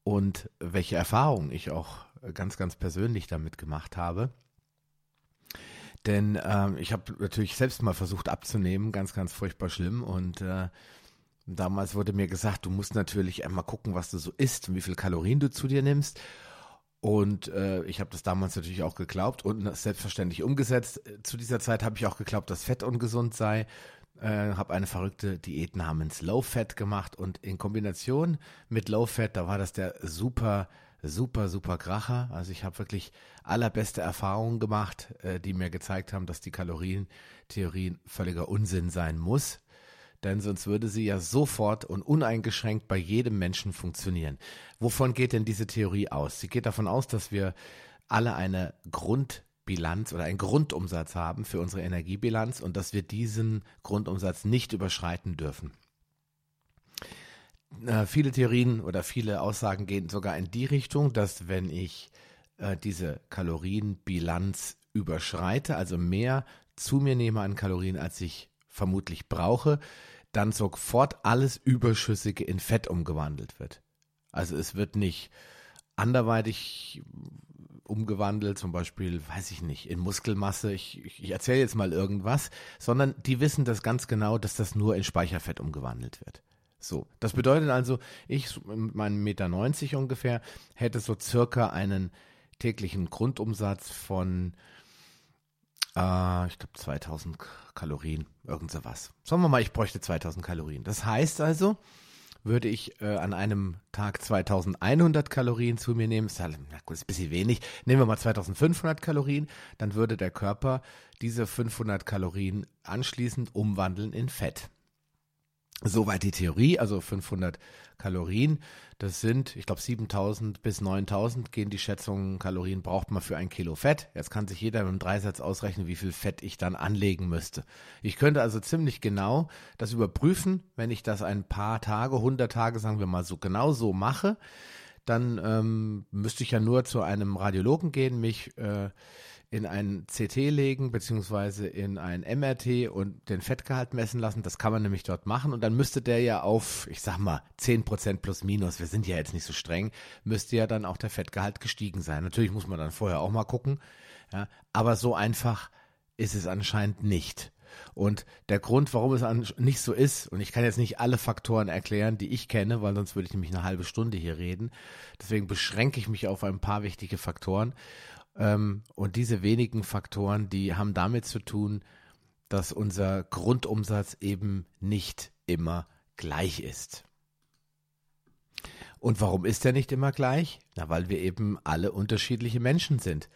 und welche Erfahrungen ich auch ganz, ganz persönlich damit gemacht habe. Denn äh, ich habe natürlich selbst mal versucht abzunehmen, ganz, ganz furchtbar schlimm. Und äh, damals wurde mir gesagt, du musst natürlich einmal gucken, was du so isst und wie viel Kalorien du zu dir nimmst. Und äh, ich habe das damals natürlich auch geglaubt und selbstverständlich umgesetzt. Zu dieser Zeit habe ich auch geglaubt, dass Fett ungesund sei. Äh, habe eine verrückte Diät namens Low Fat gemacht und in Kombination mit Low Fat, da war das der super super, super Kracher. Also ich habe wirklich allerbeste Erfahrungen gemacht, äh, die mir gezeigt haben, dass die Kalorientheorie völliger Unsinn sein muss. Denn sonst würde sie ja sofort und uneingeschränkt bei jedem Menschen funktionieren. Wovon geht denn diese Theorie aus? Sie geht davon aus, dass wir alle eine Grundbilanz oder einen Grundumsatz haben für unsere Energiebilanz und dass wir diesen Grundumsatz nicht überschreiten dürfen. Äh, viele Theorien oder viele Aussagen gehen sogar in die Richtung, dass wenn ich äh, diese Kalorienbilanz überschreite, also mehr zu mir nehme an Kalorien, als ich vermutlich brauche, dann sofort alles Überschüssige in Fett umgewandelt wird. Also es wird nicht anderweitig umgewandelt, zum Beispiel, weiß ich nicht, in Muskelmasse, ich, ich erzähle jetzt mal irgendwas, sondern die wissen das ganz genau, dass das nur in Speicherfett umgewandelt wird. So, das bedeutet also, ich mit meinem Meter 90 ungefähr hätte so circa einen täglichen Grundumsatz von, äh, ich glaube 2000 Kalorien, irgend sowas. Sagen wir mal, ich bräuchte 2000 Kalorien. Das heißt also, würde ich äh, an einem Tag 2100 Kalorien zu mir nehmen, ist halt, na gut, ist ein bisschen wenig, nehmen wir mal 2500 Kalorien, dann würde der Körper diese 500 Kalorien anschließend umwandeln in Fett. Soweit die Theorie, also 500 Kalorien. Das sind, ich glaube, 7000 bis 9000 gehen die Schätzungen, Kalorien braucht man für ein Kilo Fett. Jetzt kann sich jeder mit einem Dreisatz ausrechnen, wie viel Fett ich dann anlegen müsste. Ich könnte also ziemlich genau das überprüfen, wenn ich das ein paar Tage, 100 Tage, sagen wir mal so, genau so mache. Dann ähm, müsste ich ja nur zu einem Radiologen gehen, mich äh, in ein CT legen, beziehungsweise in ein MRT und den Fettgehalt messen lassen. Das kann man nämlich dort machen. Und dann müsste der ja auf, ich sag mal, 10% plus minus, wir sind ja jetzt nicht so streng, müsste ja dann auch der Fettgehalt gestiegen sein. Natürlich muss man dann vorher auch mal gucken. Ja, aber so einfach ist es anscheinend nicht. Und der Grund, warum es nicht so ist, und ich kann jetzt nicht alle Faktoren erklären, die ich kenne, weil sonst würde ich nämlich eine halbe Stunde hier reden. Deswegen beschränke ich mich auf ein paar wichtige Faktoren. Ähm, und diese wenigen Faktoren, die haben damit zu tun, dass unser Grundumsatz eben nicht immer gleich ist. Und warum ist er nicht immer gleich? Na, weil wir eben alle unterschiedliche Menschen sind.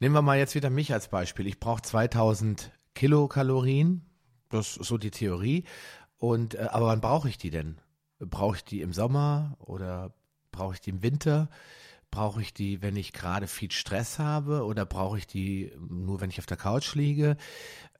Nehmen wir mal jetzt wieder mich als Beispiel. Ich brauche 2000 Kilokalorien. Das ist so die Theorie. Und, äh, aber wann brauche ich die denn? Brauche ich die im Sommer oder brauche ich die im Winter? Brauche ich die, wenn ich gerade viel Stress habe oder brauche ich die nur, wenn ich auf der Couch liege?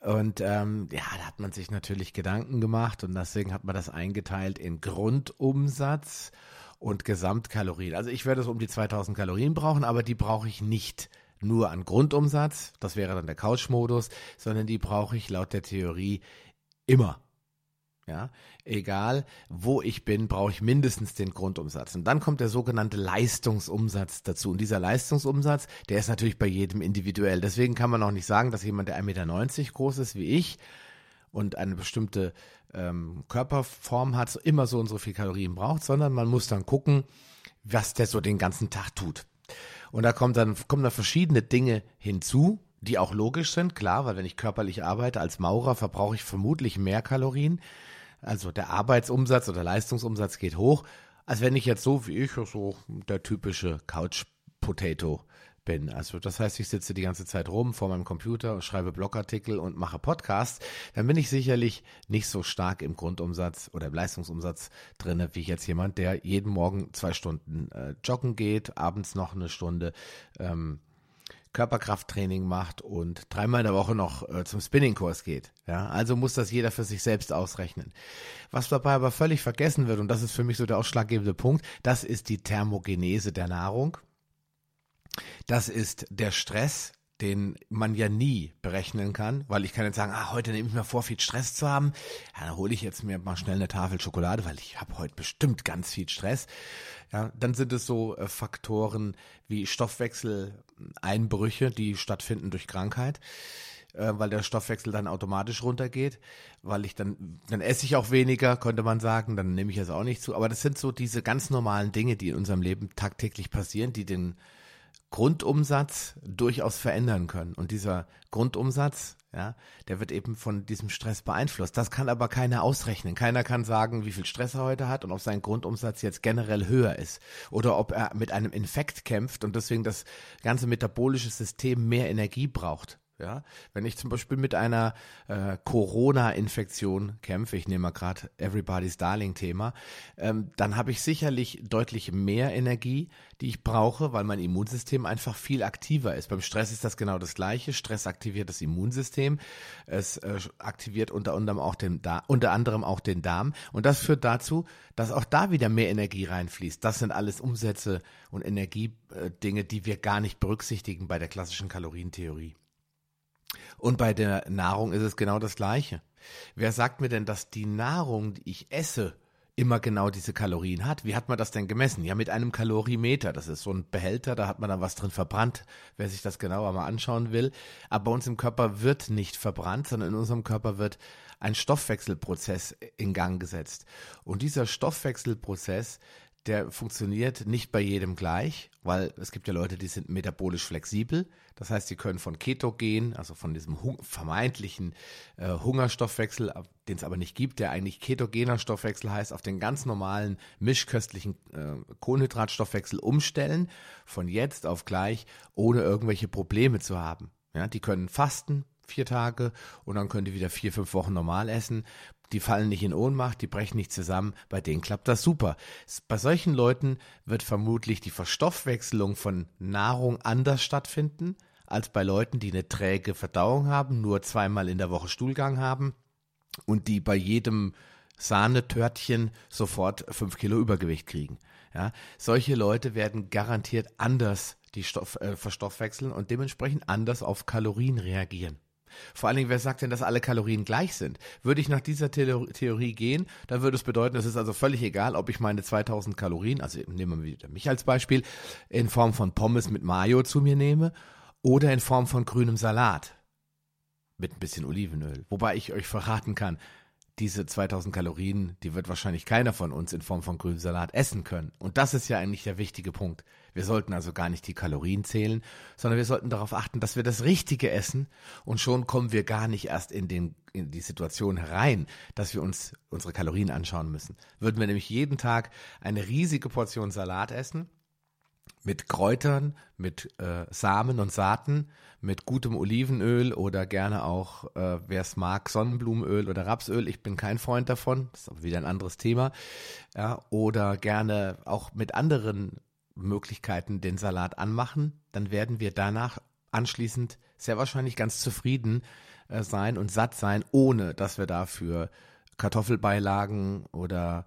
Und ähm, ja, da hat man sich natürlich Gedanken gemacht und deswegen hat man das eingeteilt in Grundumsatz und Gesamtkalorien. Also ich werde so um die 2000 Kalorien brauchen, aber die brauche ich nicht nur an Grundumsatz, das wäre dann der Couch-Modus, sondern die brauche ich laut der Theorie immer. Ja, egal wo ich bin, brauche ich mindestens den Grundumsatz. Und dann kommt der sogenannte Leistungsumsatz dazu. Und dieser Leistungsumsatz, der ist natürlich bei jedem individuell. Deswegen kann man auch nicht sagen, dass jemand, der 1,90 Meter groß ist wie ich und eine bestimmte ähm, Körperform hat, immer so und so viel Kalorien braucht, sondern man muss dann gucken, was der so den ganzen Tag tut. Und da kommt dann, kommen dann verschiedene Dinge hinzu, die auch logisch sind, klar, weil wenn ich körperlich arbeite als Maurer, verbrauche ich vermutlich mehr Kalorien also der Arbeitsumsatz oder Leistungsumsatz geht hoch, als wenn ich jetzt so wie ich, so der typische Couch Potato bin. Also das heißt, ich sitze die ganze Zeit rum vor meinem Computer, schreibe Blogartikel und mache Podcasts, dann bin ich sicherlich nicht so stark im Grundumsatz oder im Leistungsumsatz drin, wie jetzt jemand, der jeden Morgen zwei Stunden äh, joggen geht, abends noch eine Stunde ähm, Körperkrafttraining macht und dreimal in der Woche noch äh, zum Spinningkurs geht. Ja, also muss das jeder für sich selbst ausrechnen. Was dabei aber völlig vergessen wird, und das ist für mich so der ausschlaggebende Punkt, das ist die Thermogenese der Nahrung. Das ist der Stress, den man ja nie berechnen kann, weil ich kann jetzt sagen, ah, heute nehme ich mir vor, viel Stress zu haben. Ja, dann hole ich jetzt mir mal schnell eine Tafel Schokolade, weil ich habe heute bestimmt ganz viel Stress. Ja, dann sind es so äh, Faktoren wie Stoffwechseleinbrüche, die stattfinden durch Krankheit, äh, weil der Stoffwechsel dann automatisch runtergeht, weil ich dann, dann esse ich auch weniger, könnte man sagen, dann nehme ich es auch nicht zu. Aber das sind so diese ganz normalen Dinge, die in unserem Leben tagtäglich passieren, die den Grundumsatz durchaus verändern können. Und dieser Grundumsatz, ja, der wird eben von diesem Stress beeinflusst. Das kann aber keiner ausrechnen. Keiner kann sagen, wie viel Stress er heute hat und ob sein Grundumsatz jetzt generell höher ist oder ob er mit einem Infekt kämpft und deswegen das ganze metabolische System mehr Energie braucht. Ja, wenn ich zum Beispiel mit einer äh, Corona-Infektion kämpfe, ich nehme mal gerade Everybody's Darling-Thema, ähm, dann habe ich sicherlich deutlich mehr Energie, die ich brauche, weil mein Immunsystem einfach viel aktiver ist. Beim Stress ist das genau das Gleiche. Stress aktiviert das Immunsystem. Es äh, aktiviert unter anderem auch den unter anderem auch den Darm. Und das führt dazu, dass auch da wieder mehr Energie reinfließt. Das sind alles Umsätze und Energiedinge, die wir gar nicht berücksichtigen bei der klassischen Kalorientheorie. Und bei der Nahrung ist es genau das Gleiche. Wer sagt mir denn, dass die Nahrung, die ich esse, immer genau diese Kalorien hat. Wie hat man das denn gemessen? Ja, mit einem Kalorimeter. Das ist so ein Behälter, da hat man dann was drin verbrannt, wer sich das genauer mal anschauen will. Aber bei uns im Körper wird nicht verbrannt, sondern in unserem Körper wird ein Stoffwechselprozess in Gang gesetzt. Und dieser Stoffwechselprozess, der funktioniert nicht bei jedem gleich, weil es gibt ja Leute, die sind metabolisch flexibel. Das heißt, sie können von Ketogen, also von diesem vermeintlichen äh, Hungerstoffwechsel, den es aber nicht gibt, der eigentlich ketogener Stoffwechsel heißt, auf den ganz normalen mischköstlichen äh, Kohlenhydratstoffwechsel umstellen, von jetzt auf gleich, ohne irgendwelche Probleme zu haben. Ja, die können fasten, vier Tage und dann können die wieder vier, fünf Wochen normal essen die fallen nicht in Ohnmacht, die brechen nicht zusammen, bei denen klappt das super. Bei solchen Leuten wird vermutlich die Verstoffwechselung von Nahrung anders stattfinden, als bei Leuten, die eine träge Verdauung haben, nur zweimal in der Woche Stuhlgang haben und die bei jedem Sahnetörtchen sofort fünf Kilo Übergewicht kriegen. Ja, solche Leute werden garantiert anders die Stoff, äh, verstoffwechseln und dementsprechend anders auf Kalorien reagieren. Vor allen Dingen, wer sagt denn, dass alle Kalorien gleich sind? Würde ich nach dieser Theorie gehen, dann würde es bedeuten, es ist also völlig egal, ob ich meine 2000 Kalorien, also nehmen wir wieder mich als Beispiel, in Form von Pommes mit Mayo zu mir nehme oder in Form von grünem Salat mit ein bisschen Olivenöl. Wobei ich euch verraten kann, diese 2000 Kalorien, die wird wahrscheinlich keiner von uns in Form von grünem Salat essen können. Und das ist ja eigentlich der wichtige Punkt. Wir sollten also gar nicht die Kalorien zählen, sondern wir sollten darauf achten, dass wir das Richtige essen und schon kommen wir gar nicht erst in, den, in die Situation herein, dass wir uns unsere Kalorien anschauen müssen. Würden wir nämlich jeden Tag eine riesige Portion Salat essen, mit Kräutern, mit äh, Samen und Saaten, mit gutem Olivenöl oder gerne auch, äh, wer es mag, Sonnenblumenöl oder Rapsöl. Ich bin kein Freund davon, das ist aber wieder ein anderes Thema. Ja, oder gerne auch mit anderen Möglichkeiten den Salat anmachen, dann werden wir danach anschließend sehr wahrscheinlich ganz zufrieden äh, sein und satt sein, ohne dass wir dafür Kartoffelbeilagen oder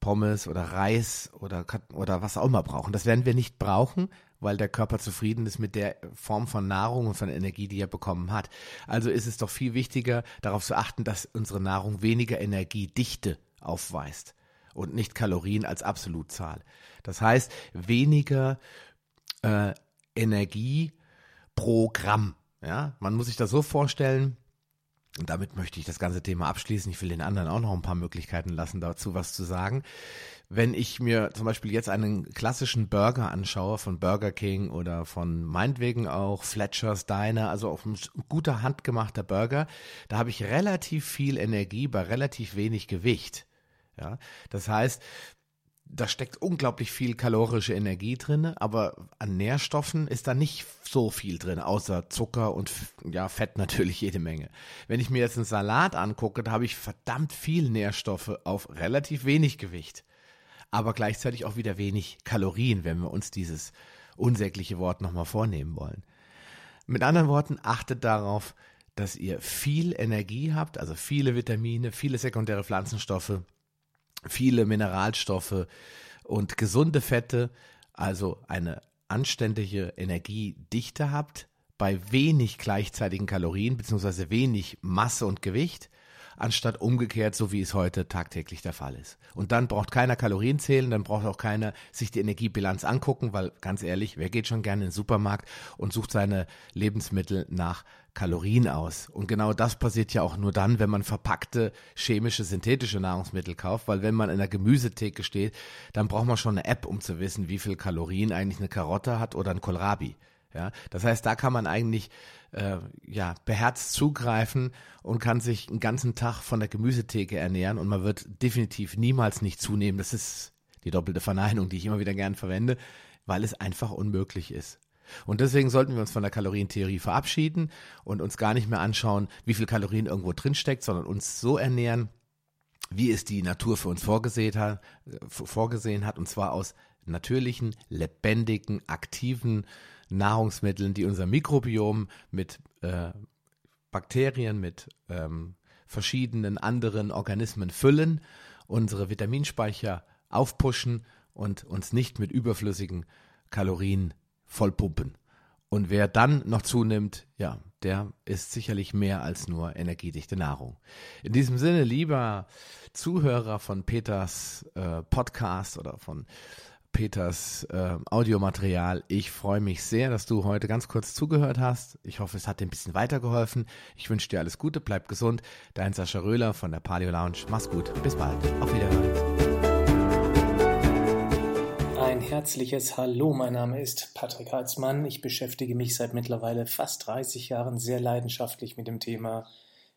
Pommes oder Reis oder, oder was auch immer brauchen. Das werden wir nicht brauchen, weil der Körper zufrieden ist mit der Form von Nahrung und von Energie, die er bekommen hat. Also ist es doch viel wichtiger, darauf zu achten, dass unsere Nahrung weniger Energiedichte aufweist und nicht Kalorien als Absolutzahl. Das heißt, weniger äh, Energie pro Gramm. Ja, man muss sich das so vorstellen, und damit möchte ich das ganze Thema abschließen. Ich will den anderen auch noch ein paar Möglichkeiten lassen, dazu was zu sagen. Wenn ich mir zum Beispiel jetzt einen klassischen Burger anschaue von Burger King oder von meinetwegen auch Fletcher's Diner, also auch ein guter handgemachter Burger, da habe ich relativ viel Energie bei relativ wenig Gewicht. Ja, das heißt, da steckt unglaublich viel kalorische Energie drin, aber an Nährstoffen ist da nicht so viel drin, außer Zucker und ja, Fett natürlich jede Menge. Wenn ich mir jetzt einen Salat angucke, da habe ich verdammt viel Nährstoffe auf relativ wenig Gewicht, aber gleichzeitig auch wieder wenig Kalorien, wenn wir uns dieses unsägliche Wort nochmal vornehmen wollen. Mit anderen Worten, achtet darauf, dass ihr viel Energie habt, also viele Vitamine, viele sekundäre Pflanzenstoffe, viele Mineralstoffe und gesunde Fette, also eine anständige Energiedichte habt, bei wenig gleichzeitigen Kalorien bzw. wenig Masse und Gewicht, anstatt umgekehrt, so wie es heute tagtäglich der Fall ist. Und dann braucht keiner Kalorien zählen, dann braucht auch keiner sich die Energiebilanz angucken, weil ganz ehrlich, wer geht schon gerne in den Supermarkt und sucht seine Lebensmittel nach Kalorien aus. Und genau das passiert ja auch nur dann, wenn man verpackte chemische, synthetische Nahrungsmittel kauft, weil wenn man in der Gemüsetheke steht, dann braucht man schon eine App, um zu wissen, wie viel Kalorien eigentlich eine Karotte hat oder ein Kohlrabi. Ja, das heißt, da kann man eigentlich äh, ja beherzt zugreifen und kann sich einen ganzen Tag von der Gemüsetheke ernähren und man wird definitiv niemals nicht zunehmen. Das ist die doppelte Verneinung, die ich immer wieder gern verwende, weil es einfach unmöglich ist. Und deswegen sollten wir uns von der Kalorientheorie verabschieden und uns gar nicht mehr anschauen, wie viel Kalorien irgendwo drinsteckt, sondern uns so ernähren, wie es die Natur für uns vorgesehen hat, vorgesehen hat und zwar aus natürlichen, lebendigen, aktiven Nahrungsmitteln, die unser Mikrobiom mit äh, Bakterien, mit ähm, verschiedenen anderen Organismen füllen, unsere Vitaminspeicher aufpushen und uns nicht mit überflüssigen Kalorien vollpumpen. Und wer dann noch zunimmt, ja, der ist sicherlich mehr als nur energiedichte Nahrung. In diesem Sinne, lieber Zuhörer von Peters äh, Podcast oder von Peters äh, Audiomaterial, ich freue mich sehr, dass du heute ganz kurz zugehört hast. Ich hoffe, es hat dir ein bisschen weitergeholfen. Ich wünsche dir alles Gute, bleib gesund. Dein Sascha Röhler von der Paleo Lounge. Mach's gut, bis bald. Auf Wiederhören. Ein herzliches Hallo, mein Name ist Patrick Heitzmann. Ich beschäftige mich seit mittlerweile fast 30 Jahren sehr leidenschaftlich mit dem Thema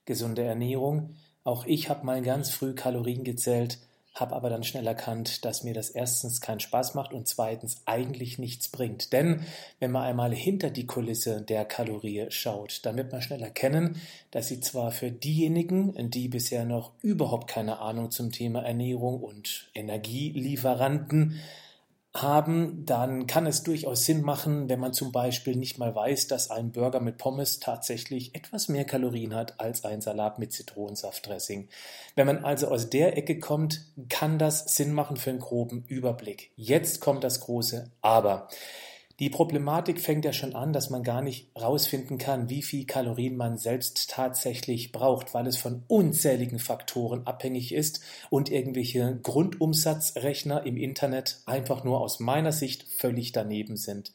gesunde Ernährung. Auch ich habe mal ganz früh Kalorien gezählt, habe aber dann schnell erkannt, dass mir das erstens keinen Spaß macht und zweitens eigentlich nichts bringt. Denn wenn man einmal hinter die Kulisse der Kalorie schaut, dann wird man schnell erkennen, dass sie zwar für diejenigen, die bisher noch überhaupt keine Ahnung zum Thema Ernährung und Energielieferanten haben, dann kann es durchaus Sinn machen, wenn man zum Beispiel nicht mal weiß, dass ein Burger mit Pommes tatsächlich etwas mehr Kalorien hat als ein Salat mit Zitronensaftdressing. Wenn man also aus der Ecke kommt, kann das Sinn machen für einen groben Überblick. Jetzt kommt das große Aber. Die Problematik fängt ja schon an, dass man gar nicht rausfinden kann, wie viel Kalorien man selbst tatsächlich braucht, weil es von unzähligen Faktoren abhängig ist und irgendwelche Grundumsatzrechner im Internet einfach nur aus meiner Sicht völlig daneben sind.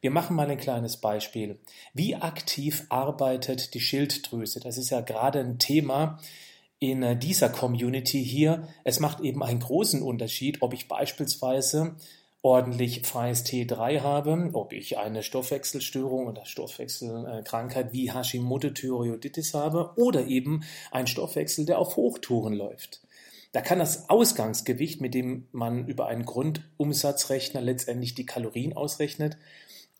Wir machen mal ein kleines Beispiel. Wie aktiv arbeitet die Schilddrüse? Das ist ja gerade ein Thema, in dieser Community hier. Es macht eben einen großen Unterschied, ob ich beispielsweise ordentlich freies T3 habe, ob ich eine Stoffwechselstörung oder Stoffwechselkrankheit wie Hashimoto-Thyreoiditis habe oder eben ein Stoffwechsel, der auf Hochtouren läuft. Da kann das Ausgangsgewicht, mit dem man über einen Grundumsatzrechner letztendlich die Kalorien ausrechnet,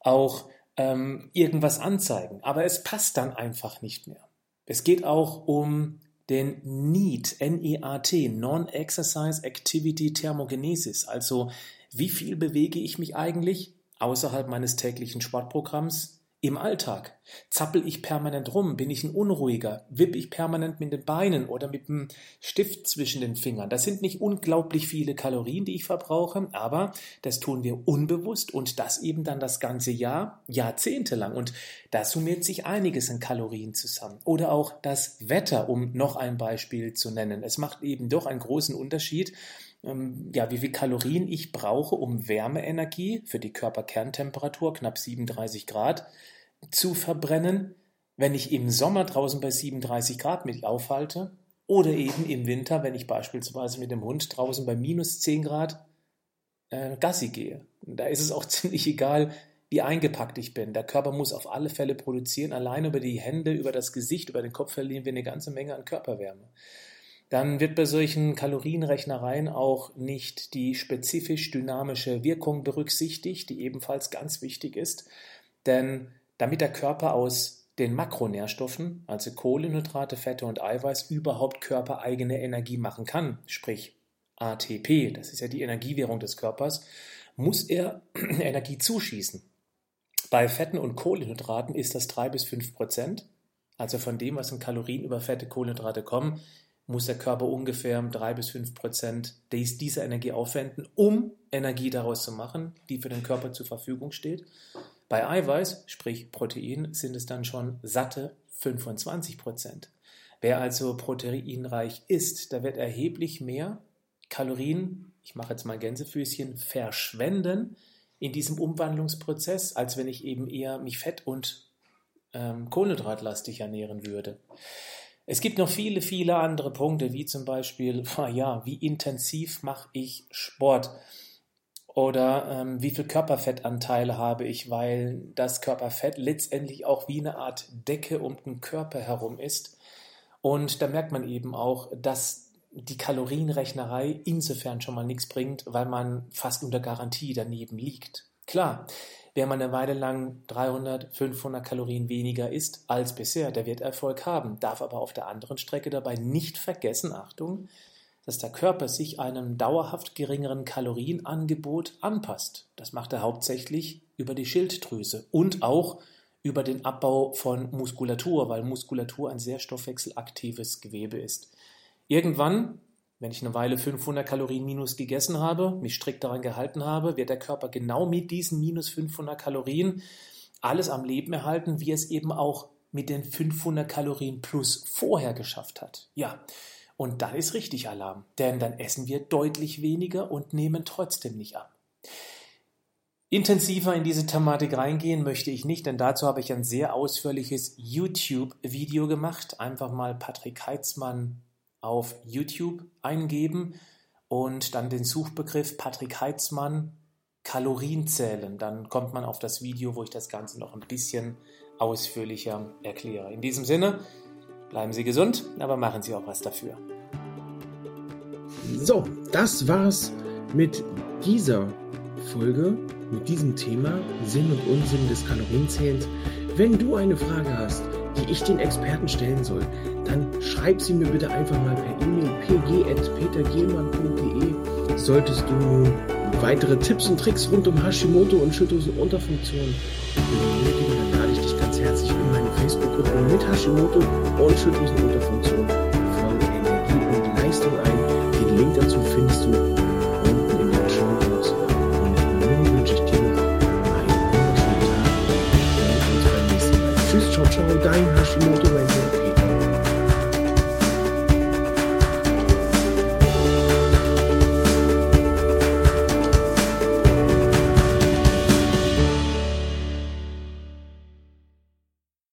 auch ähm, irgendwas anzeigen. Aber es passt dann einfach nicht mehr. Es geht auch um den NEAT, N-E-A-T, Non-Exercise Activity Thermogenesis, also wie viel bewege ich mich eigentlich außerhalb meines täglichen Sportprogramms im Alltag? Zappel ich permanent rum? Bin ich ein Unruhiger? Wippe ich permanent mit den Beinen oder mit dem Stift zwischen den Fingern? Das sind nicht unglaublich viele Kalorien, die ich verbrauche, aber das tun wir unbewusst und das eben dann das ganze Jahr, jahrzehntelang. Und da summiert sich einiges an Kalorien zusammen. Oder auch das Wetter, um noch ein Beispiel zu nennen. Es macht eben doch einen großen Unterschied, ähm, ja, wie viel Kalorien ich brauche, um Wärmeenergie für die Körperkerntemperatur, knapp 37 Grad, zu verbrennen, wenn ich im Sommer draußen bei 37 Grad mich aufhalte oder eben im Winter, wenn ich beispielsweise mit dem Hund draußen bei minus 10 Grad äh, Gassi gehe. Da ist es auch ziemlich egal, wie eingepackt ich bin. Der Körper muss auf alle Fälle produzieren. Allein über die Hände, über das Gesicht, über den Kopf verlieren wir eine ganze Menge an Körperwärme. Dann wird bei solchen Kalorienrechnereien auch nicht die spezifisch dynamische Wirkung berücksichtigt, die ebenfalls ganz wichtig ist. Denn damit der Körper aus den Makronährstoffen, also Kohlenhydrate, Fette und Eiweiß, überhaupt körpereigene Energie machen kann, sprich ATP, das ist ja die Energiewährung des Körpers, muss er Energie zuschießen. Bei Fetten und Kohlenhydraten ist das 3 bis 5 Prozent. Also von dem, was in Kalorien über Fette, Kohlenhydrate kommen, muss der Körper ungefähr 3 bis 5 Prozent dieser Energie aufwenden, um Energie daraus zu machen, die für den Körper zur Verfügung steht. Bei Eiweiß, sprich Protein, sind es dann schon satte 25 Prozent. Wer also proteinreich ist, da wird erheblich mehr Kalorien, ich mache jetzt mal Gänsefüßchen, verschwenden in diesem Umwandlungsprozess, als wenn ich eben eher mich fett- und ähm, kohlenhydratlastig ernähren würde. Es gibt noch viele, viele andere Punkte, wie zum Beispiel, ja, wie intensiv mache ich Sport? Oder ähm, wie viel Körperfettanteile habe ich, weil das Körperfett letztendlich auch wie eine Art Decke um den Körper herum ist. Und da merkt man eben auch, dass die Kalorienrechnerei insofern schon mal nichts bringt, weil man fast unter Garantie daneben liegt. Klar, wer man eine Weile lang 300, 500 Kalorien weniger isst als bisher, der wird Erfolg haben, darf aber auf der anderen Strecke dabei nicht vergessen, Achtung, dass der Körper sich einem dauerhaft geringeren Kalorienangebot anpasst. Das macht er hauptsächlich über die Schilddrüse und auch über den Abbau von Muskulatur, weil Muskulatur ein sehr stoffwechselaktives Gewebe ist. Irgendwann, wenn ich eine Weile 500 Kalorien minus gegessen habe, mich strikt daran gehalten habe, wird der Körper genau mit diesen minus 500 Kalorien alles am Leben erhalten, wie es eben auch mit den 500 Kalorien plus vorher geschafft hat. Ja, und dann ist richtig Alarm, denn dann essen wir deutlich weniger und nehmen trotzdem nicht ab. Intensiver in diese Thematik reingehen möchte ich nicht, denn dazu habe ich ein sehr ausführliches YouTube-Video gemacht. Einfach mal Patrick Heitzmann auf YouTube eingeben und dann den Suchbegriff Patrick Heitzmann Kalorien zählen. Dann kommt man auf das Video, wo ich das Ganze noch ein bisschen ausführlicher erkläre. In diesem Sinne, bleiben Sie gesund, aber machen Sie auch was dafür. So, das war's mit dieser Folge, mit diesem Thema Sinn und Unsinn des Kalorienzählens. Wenn du eine Frage hast, die ich den Experten stellen soll, dann schreib sie mir bitte einfach mal per E-Mail pg.petergehlmann.de. Solltest du nun weitere Tipps und Tricks rund um Hashimoto und Schilddrüsenunterfunktion benötigen, dann lade ich dich ganz herzlich in meine Facebook-Gruppe mit Hashimoto und Schilddrüsenunterfunktion von Energie und Leistung ein. Den Link dazu findest du Dime has